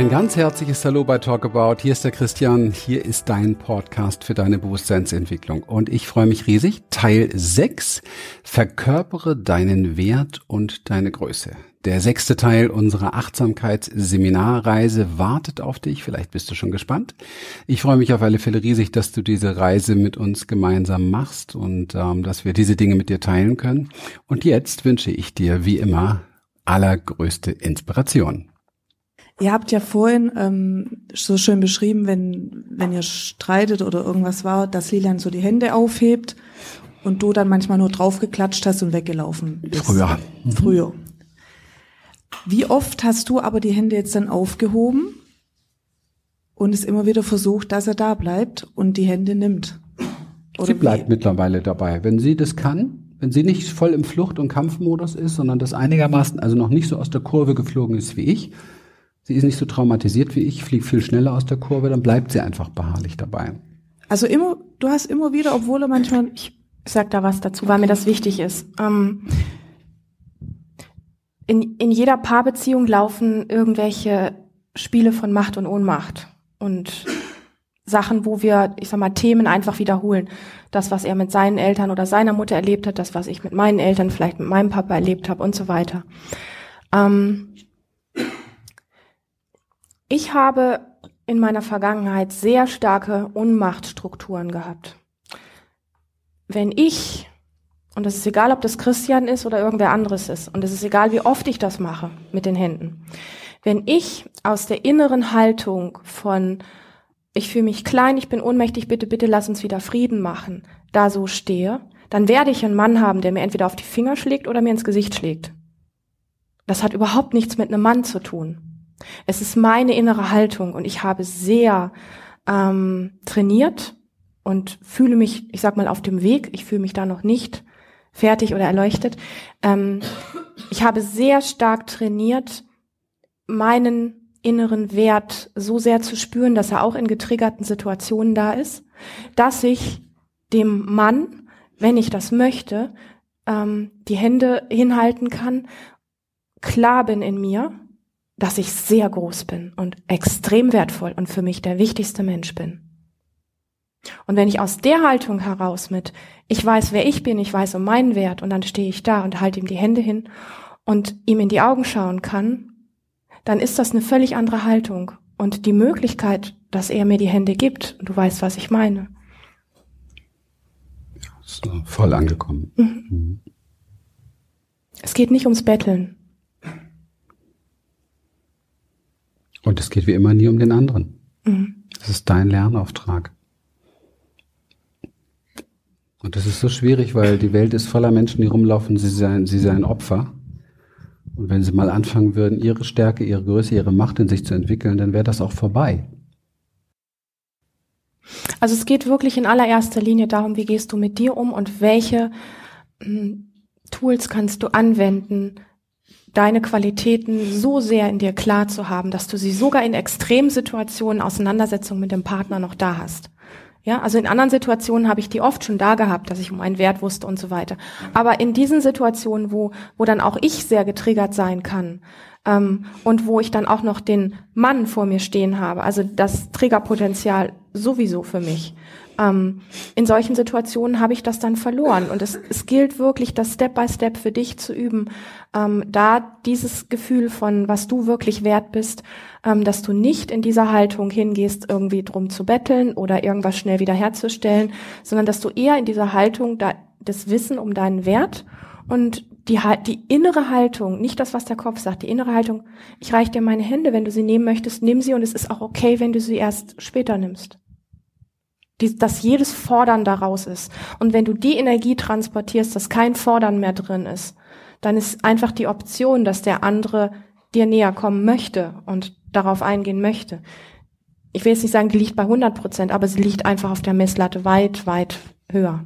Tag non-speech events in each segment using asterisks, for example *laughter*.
Ein ganz herzliches Hallo bei Talk About. Hier ist der Christian. Hier ist dein Podcast für deine Bewusstseinsentwicklung. Und ich freue mich riesig. Teil 6. Verkörpere deinen Wert und deine Größe. Der sechste Teil unserer Achtsamkeitsseminarreise wartet auf dich. Vielleicht bist du schon gespannt. Ich freue mich auf alle Fälle riesig, dass du diese Reise mit uns gemeinsam machst und ähm, dass wir diese Dinge mit dir teilen können. Und jetzt wünsche ich dir wie immer allergrößte Inspiration. Ihr habt ja vorhin ähm, so schön beschrieben, wenn, wenn ihr streitet oder irgendwas war, dass Lilian so die Hände aufhebt und du dann manchmal nur draufgeklatscht hast und weggelaufen bist. Früher. Mhm. Früher. Wie oft hast du aber die Hände jetzt dann aufgehoben und es immer wieder versucht, dass er da bleibt und die Hände nimmt? Oder sie bleibt wie? mittlerweile dabei. Wenn sie das kann, wenn sie nicht voll im Flucht- und Kampfmodus ist, sondern das einigermaßen, also noch nicht so aus der Kurve geflogen ist wie ich, sie ist nicht so traumatisiert wie ich, fliegt viel schneller aus der Kurve, dann bleibt sie einfach beharrlich dabei. Also immer, du hast immer wieder, obwohl manchmal. Ich sag da was dazu, weil mir das wichtig ist. Ähm, in, in jeder Paarbeziehung laufen irgendwelche Spiele von Macht und Ohnmacht und Sachen, wo wir, ich sag mal, Themen einfach wiederholen. Das, was er mit seinen Eltern oder seiner Mutter erlebt hat, das, was ich mit meinen Eltern, vielleicht mit meinem Papa erlebt habe und so weiter. Ähm, ich habe in meiner Vergangenheit sehr starke Unmachtstrukturen gehabt. Wenn ich, und es ist egal, ob das Christian ist oder irgendwer anderes ist, und es ist egal, wie oft ich das mache mit den Händen, wenn ich aus der inneren Haltung von ich fühle mich klein, ich bin ohnmächtig, bitte, bitte lass uns wieder Frieden machen, da so stehe, dann werde ich einen Mann haben, der mir entweder auf die Finger schlägt oder mir ins Gesicht schlägt. Das hat überhaupt nichts mit einem Mann zu tun. Es ist meine innere Haltung und ich habe sehr ähm, trainiert und fühle mich, ich sag mal, auf dem Weg. Ich fühle mich da noch nicht fertig oder erleuchtet. Ähm, ich habe sehr stark trainiert, meinen inneren Wert so sehr zu spüren, dass er auch in getriggerten Situationen da ist, dass ich dem Mann, wenn ich das möchte, ähm, die Hände hinhalten kann, klar bin in mir dass ich sehr groß bin und extrem wertvoll und für mich der wichtigste Mensch bin. Und wenn ich aus der Haltung heraus mit, ich weiß, wer ich bin, ich weiß um meinen Wert und dann stehe ich da und halte ihm die Hände hin und ihm in die Augen schauen kann, dann ist das eine völlig andere Haltung und die Möglichkeit, dass er mir die Hände gibt, du weißt, was ich meine. Ja, ist voll angekommen. Mhm. Mhm. Es geht nicht ums Betteln. Und es geht wie immer nie um den anderen. Mhm. Das ist dein Lernauftrag. Und das ist so schwierig, weil die Welt ist voller Menschen, die rumlaufen, sie seien, sie seien Opfer. Und wenn sie mal anfangen würden, ihre Stärke, ihre Größe, ihre Macht in sich zu entwickeln, dann wäre das auch vorbei. Also es geht wirklich in allererster Linie darum, wie gehst du mit dir um und welche hm, Tools kannst du anwenden, deine Qualitäten so sehr in dir klar zu haben, dass du sie sogar in Extremsituationen, Auseinandersetzungen mit dem Partner noch da hast. Ja, also in anderen Situationen habe ich die oft schon da gehabt, dass ich um meinen Wert wusste und so weiter. Aber in diesen Situationen, wo, wo dann auch ich sehr getriggert sein kann, ähm, und wo ich dann auch noch den Mann vor mir stehen habe, also das Triggerpotenzial sowieso für mich, ähm, in solchen Situationen habe ich das dann verloren. Und es, es gilt wirklich, das Step by Step für dich zu üben, ähm, da dieses Gefühl von, was du wirklich wert bist, ähm, dass du nicht in dieser Haltung hingehst, irgendwie drum zu betteln oder irgendwas schnell wiederherzustellen, sondern dass du eher in dieser Haltung da, das Wissen um deinen Wert und die, die innere Haltung, nicht das, was der Kopf sagt, die innere Haltung, ich reiche dir meine Hände, wenn du sie nehmen möchtest, nimm sie und es ist auch okay, wenn du sie erst später nimmst die, dass jedes Fordern daraus ist. Und wenn du die Energie transportierst, dass kein Fordern mehr drin ist, dann ist einfach die Option, dass der andere dir näher kommen möchte und darauf eingehen möchte. Ich will jetzt nicht sagen, die liegt bei 100 Prozent, aber sie liegt einfach auf der Messlatte weit, weit höher.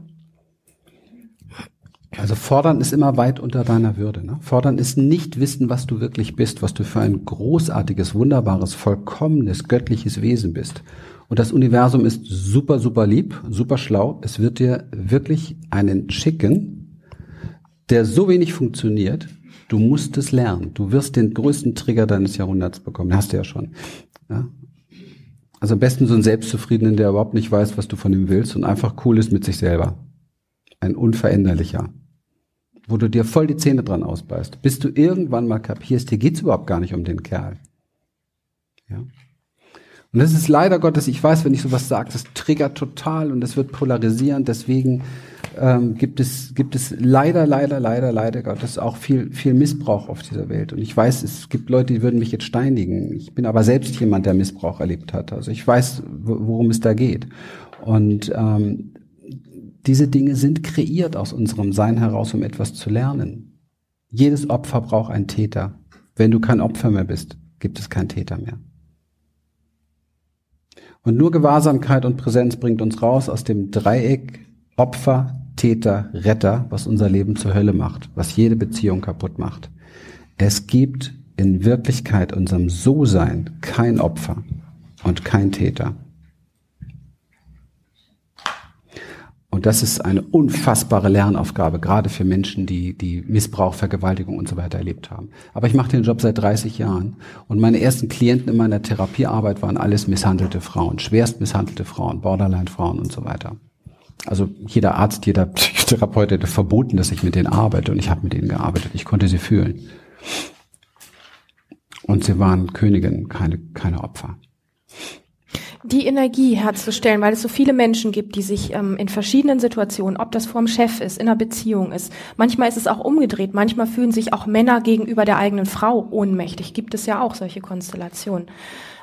Also fordern ist immer weit unter deiner Würde. Ne? Fordern ist nicht wissen, was du wirklich bist, was du für ein großartiges, wunderbares, vollkommenes, göttliches Wesen bist. Und das Universum ist super, super lieb, super schlau. Es wird dir wirklich einen schicken, der so wenig funktioniert, Du musst es lernen. Du wirst den größten Trigger deines Jahrhunderts bekommen. Hast du ja schon. Ja? Also am besten so einen Selbstzufriedenen, der überhaupt nicht weiß, was du von ihm willst und einfach cool ist mit sich selber. Ein unveränderlicher. Wo du dir voll die Zähne dran ausbeißt. Bis du irgendwann mal kapierst, hier geht's überhaupt gar nicht um den Kerl. Ja. Und das ist leider Gottes, ich weiß, wenn ich sowas sage, das triggert total und das wird polarisieren. Deswegen ähm, gibt es gibt es leider, leider, leider, leider Gottes auch viel viel Missbrauch auf dieser Welt. Und ich weiß, es gibt Leute, die würden mich jetzt steinigen. Ich bin aber selbst jemand, der Missbrauch erlebt hat. Also ich weiß, worum es da geht. Und ähm, diese Dinge sind kreiert aus unserem Sein heraus, um etwas zu lernen. Jedes Opfer braucht einen Täter. Wenn du kein Opfer mehr bist, gibt es keinen Täter mehr. Und nur Gewahrsamkeit und Präsenz bringt uns raus aus dem Dreieck Opfer, Täter, Retter, was unser Leben zur Hölle macht, was jede Beziehung kaputt macht. Es gibt in Wirklichkeit unserem So-Sein kein Opfer und kein Täter. Das ist eine unfassbare Lernaufgabe, gerade für Menschen, die, die Missbrauch, Vergewaltigung und so weiter erlebt haben. Aber ich mache den Job seit 30 Jahren und meine ersten Klienten in meiner Therapiearbeit waren alles misshandelte Frauen, schwerst misshandelte Frauen, Borderline-Frauen und so weiter. Also jeder Arzt, jeder Psychotherapeut hätte verboten, dass ich mit denen arbeite und ich habe mit ihnen gearbeitet. Ich konnte sie fühlen. Und sie waren Königinnen, keine, keine Opfer die Energie herzustellen, weil es so viele Menschen gibt, die sich ähm, in verschiedenen Situationen, ob das vorm Chef ist, in einer Beziehung ist, manchmal ist es auch umgedreht, manchmal fühlen sich auch Männer gegenüber der eigenen Frau ohnmächtig, gibt es ja auch solche Konstellationen.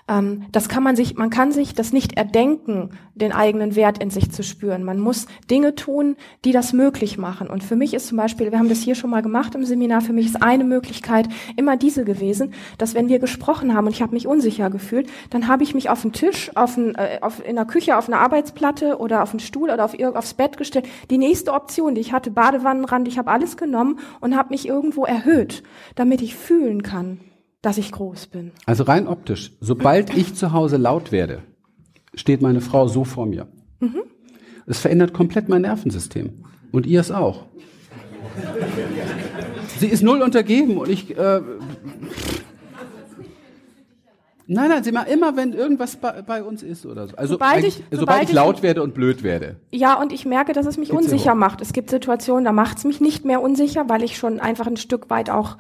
Ähm, das kann man sich, man kann sich das nicht erdenken, den eigenen Wert in sich zu spüren. Man muss Dinge tun, die das möglich machen. Und für mich ist zum Beispiel, wir haben das hier schon mal gemacht im Seminar, für mich ist eine Möglichkeit immer diese gewesen, dass wenn wir gesprochen haben und ich habe mich unsicher gefühlt, dann habe ich mich auf den Tisch, auf, ein, äh, auf in der Küche, auf eine Arbeitsplatte oder auf einen Stuhl oder auf, aufs Bett gestellt. Die nächste Option, die ich hatte, Badewannenrand, ich habe alles genommen und habe mich irgendwo erhöht, damit ich fühlen kann dass ich groß bin. Also rein optisch, sobald ich zu Hause laut werde, steht meine Frau so vor mir. Mhm. Es verändert komplett mein Nervensystem. Und ihr es auch. Sie ist null untergeben und ich. Äh, nein, nein, sie mal immer, wenn irgendwas bei, bei, uns ist oder so. Also sobald ich, sobald, sobald ich laut werde und blöd werde. Ja, und ich merke, dass es mich unsicher macht. Es gibt Situationen, da macht es mich nicht mehr unsicher, weil ich schon einfach ein Stück weit auch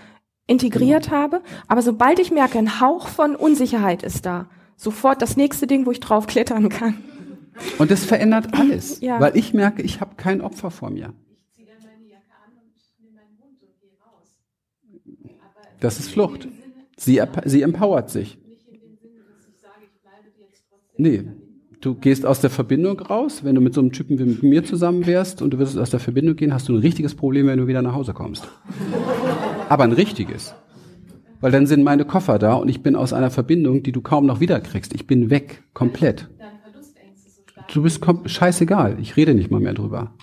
integriert genau. habe. Aber sobald ich merke, ein Hauch von Unsicherheit ist da, sofort das nächste Ding, wo ich drauf klettern kann. Und das verändert *clears throat* alles, ja. weil ich merke, ich habe kein Opfer vor mir. Das ist Flucht. Sie, sie empowert sich. Nee, du gehst aus der Verbindung raus. Wenn du mit so einem Typen wie mit mir zusammen wärst und du würdest aus der Verbindung gehen, hast du ein richtiges Problem, wenn du wieder nach Hause kommst aber ein richtiges. Weil dann sind meine Koffer da und ich bin aus einer Verbindung, die du kaum noch wiederkriegst. Ich bin weg, komplett. Du bist scheißegal, ich rede nicht mal mehr drüber.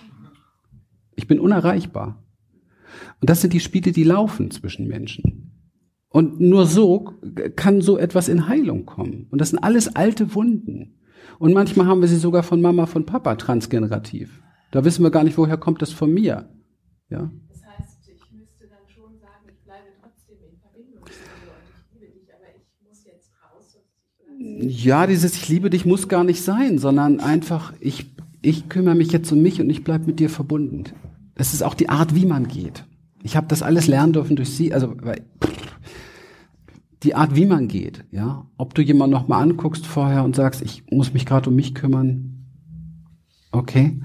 Ich bin unerreichbar. Und das sind die Spiele, die laufen zwischen Menschen. Und nur so kann so etwas in Heilung kommen. Und das sind alles alte Wunden. Und manchmal haben wir sie sogar von Mama, von Papa transgenerativ. Da wissen wir gar nicht, woher kommt das von mir. Ja. Ja, dieses Ich liebe dich muss gar nicht sein, sondern einfach, ich, ich kümmere mich jetzt um mich und ich bleibe mit dir verbunden. Das ist auch die Art, wie man geht. Ich habe das alles lernen dürfen durch sie, also die Art, wie man geht, ja. Ob du jemanden nochmal anguckst vorher und sagst, ich muss mich gerade um mich kümmern, okay.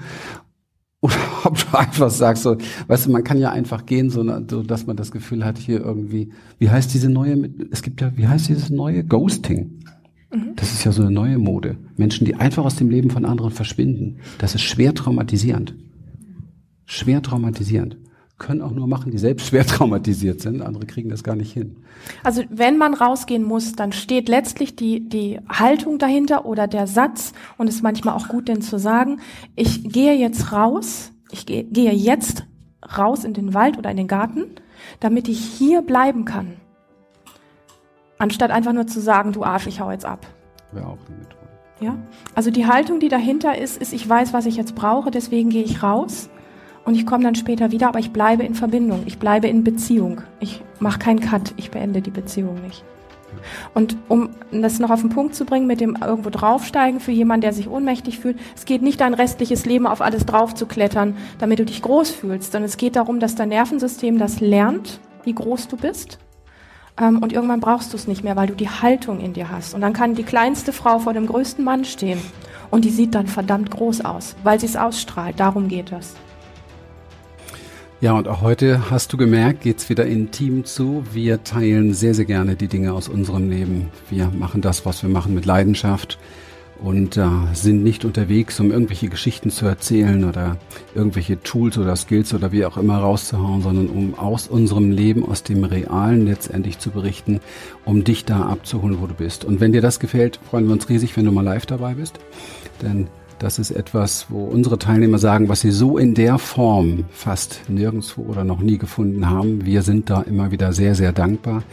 Oder *laughs* ob du einfach sagst, so, weißt du, man kann ja einfach gehen, so, so dass man das Gefühl hat, hier irgendwie, wie heißt diese neue, es gibt ja, wie heißt dieses neue? Ghosting. Mhm. Das ist ja so eine neue Mode. Menschen, die einfach aus dem Leben von anderen verschwinden. Das ist schwer traumatisierend. Schwer traumatisierend. Können auch nur machen, die selbst *laughs* schwer traumatisiert sind. Andere kriegen das gar nicht hin. Also wenn man rausgehen muss, dann steht letztlich die, die Haltung dahinter oder der Satz und ist manchmal auch gut, denn zu sagen, ich gehe jetzt raus, ich gehe, gehe jetzt raus in den Wald oder in den Garten, damit ich hier bleiben kann. Anstatt einfach nur zu sagen, du Arsch, ich hau jetzt ab. Wäre auch eine Methode. Ja? Also die Haltung, die dahinter ist, ist, ich weiß, was ich jetzt brauche, deswegen gehe ich raus und ich komme dann später wieder, aber ich bleibe in Verbindung, ich bleibe in Beziehung. Ich mache keinen Cut, ich beende die Beziehung nicht. Und um das noch auf den Punkt zu bringen, mit dem irgendwo draufsteigen für jemanden, der sich ohnmächtig fühlt, es geht nicht dein restliches Leben auf alles drauf zu klettern, damit du dich groß fühlst, sondern es geht darum, dass dein Nervensystem das lernt, wie groß du bist. Ähm, und irgendwann brauchst du es nicht mehr, weil du die Haltung in dir hast. Und dann kann die kleinste Frau vor dem größten Mann stehen. Und die sieht dann verdammt groß aus, weil sie es ausstrahlt. Darum geht es. Ja, und auch heute hast du gemerkt, geht's wieder intim zu. Wir teilen sehr, sehr gerne die Dinge aus unserem Leben. Wir machen das, was wir machen, mit Leidenschaft und äh, sind nicht unterwegs, um irgendwelche Geschichten zu erzählen oder irgendwelche Tools oder Skills oder wie auch immer rauszuhauen, sondern um aus unserem Leben, aus dem Realen letztendlich zu berichten, um dich da abzuholen, wo du bist. Und wenn dir das gefällt, freuen wir uns riesig, wenn du mal live dabei bist, denn das ist etwas, wo unsere Teilnehmer sagen, was sie so in der Form fast nirgendwo oder noch nie gefunden haben. Wir sind da immer wieder sehr, sehr dankbar,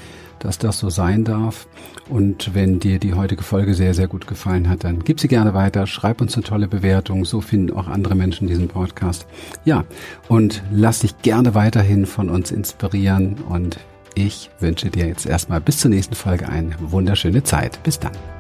dass das so sein darf. Und wenn dir die heutige Folge sehr, sehr gut gefallen hat, dann gib sie gerne weiter, schreib uns eine tolle Bewertung, so finden auch andere Menschen diesen Podcast. Ja, und lass dich gerne weiterhin von uns inspirieren und ich wünsche dir jetzt erstmal bis zur nächsten Folge eine wunderschöne Zeit. Bis dann.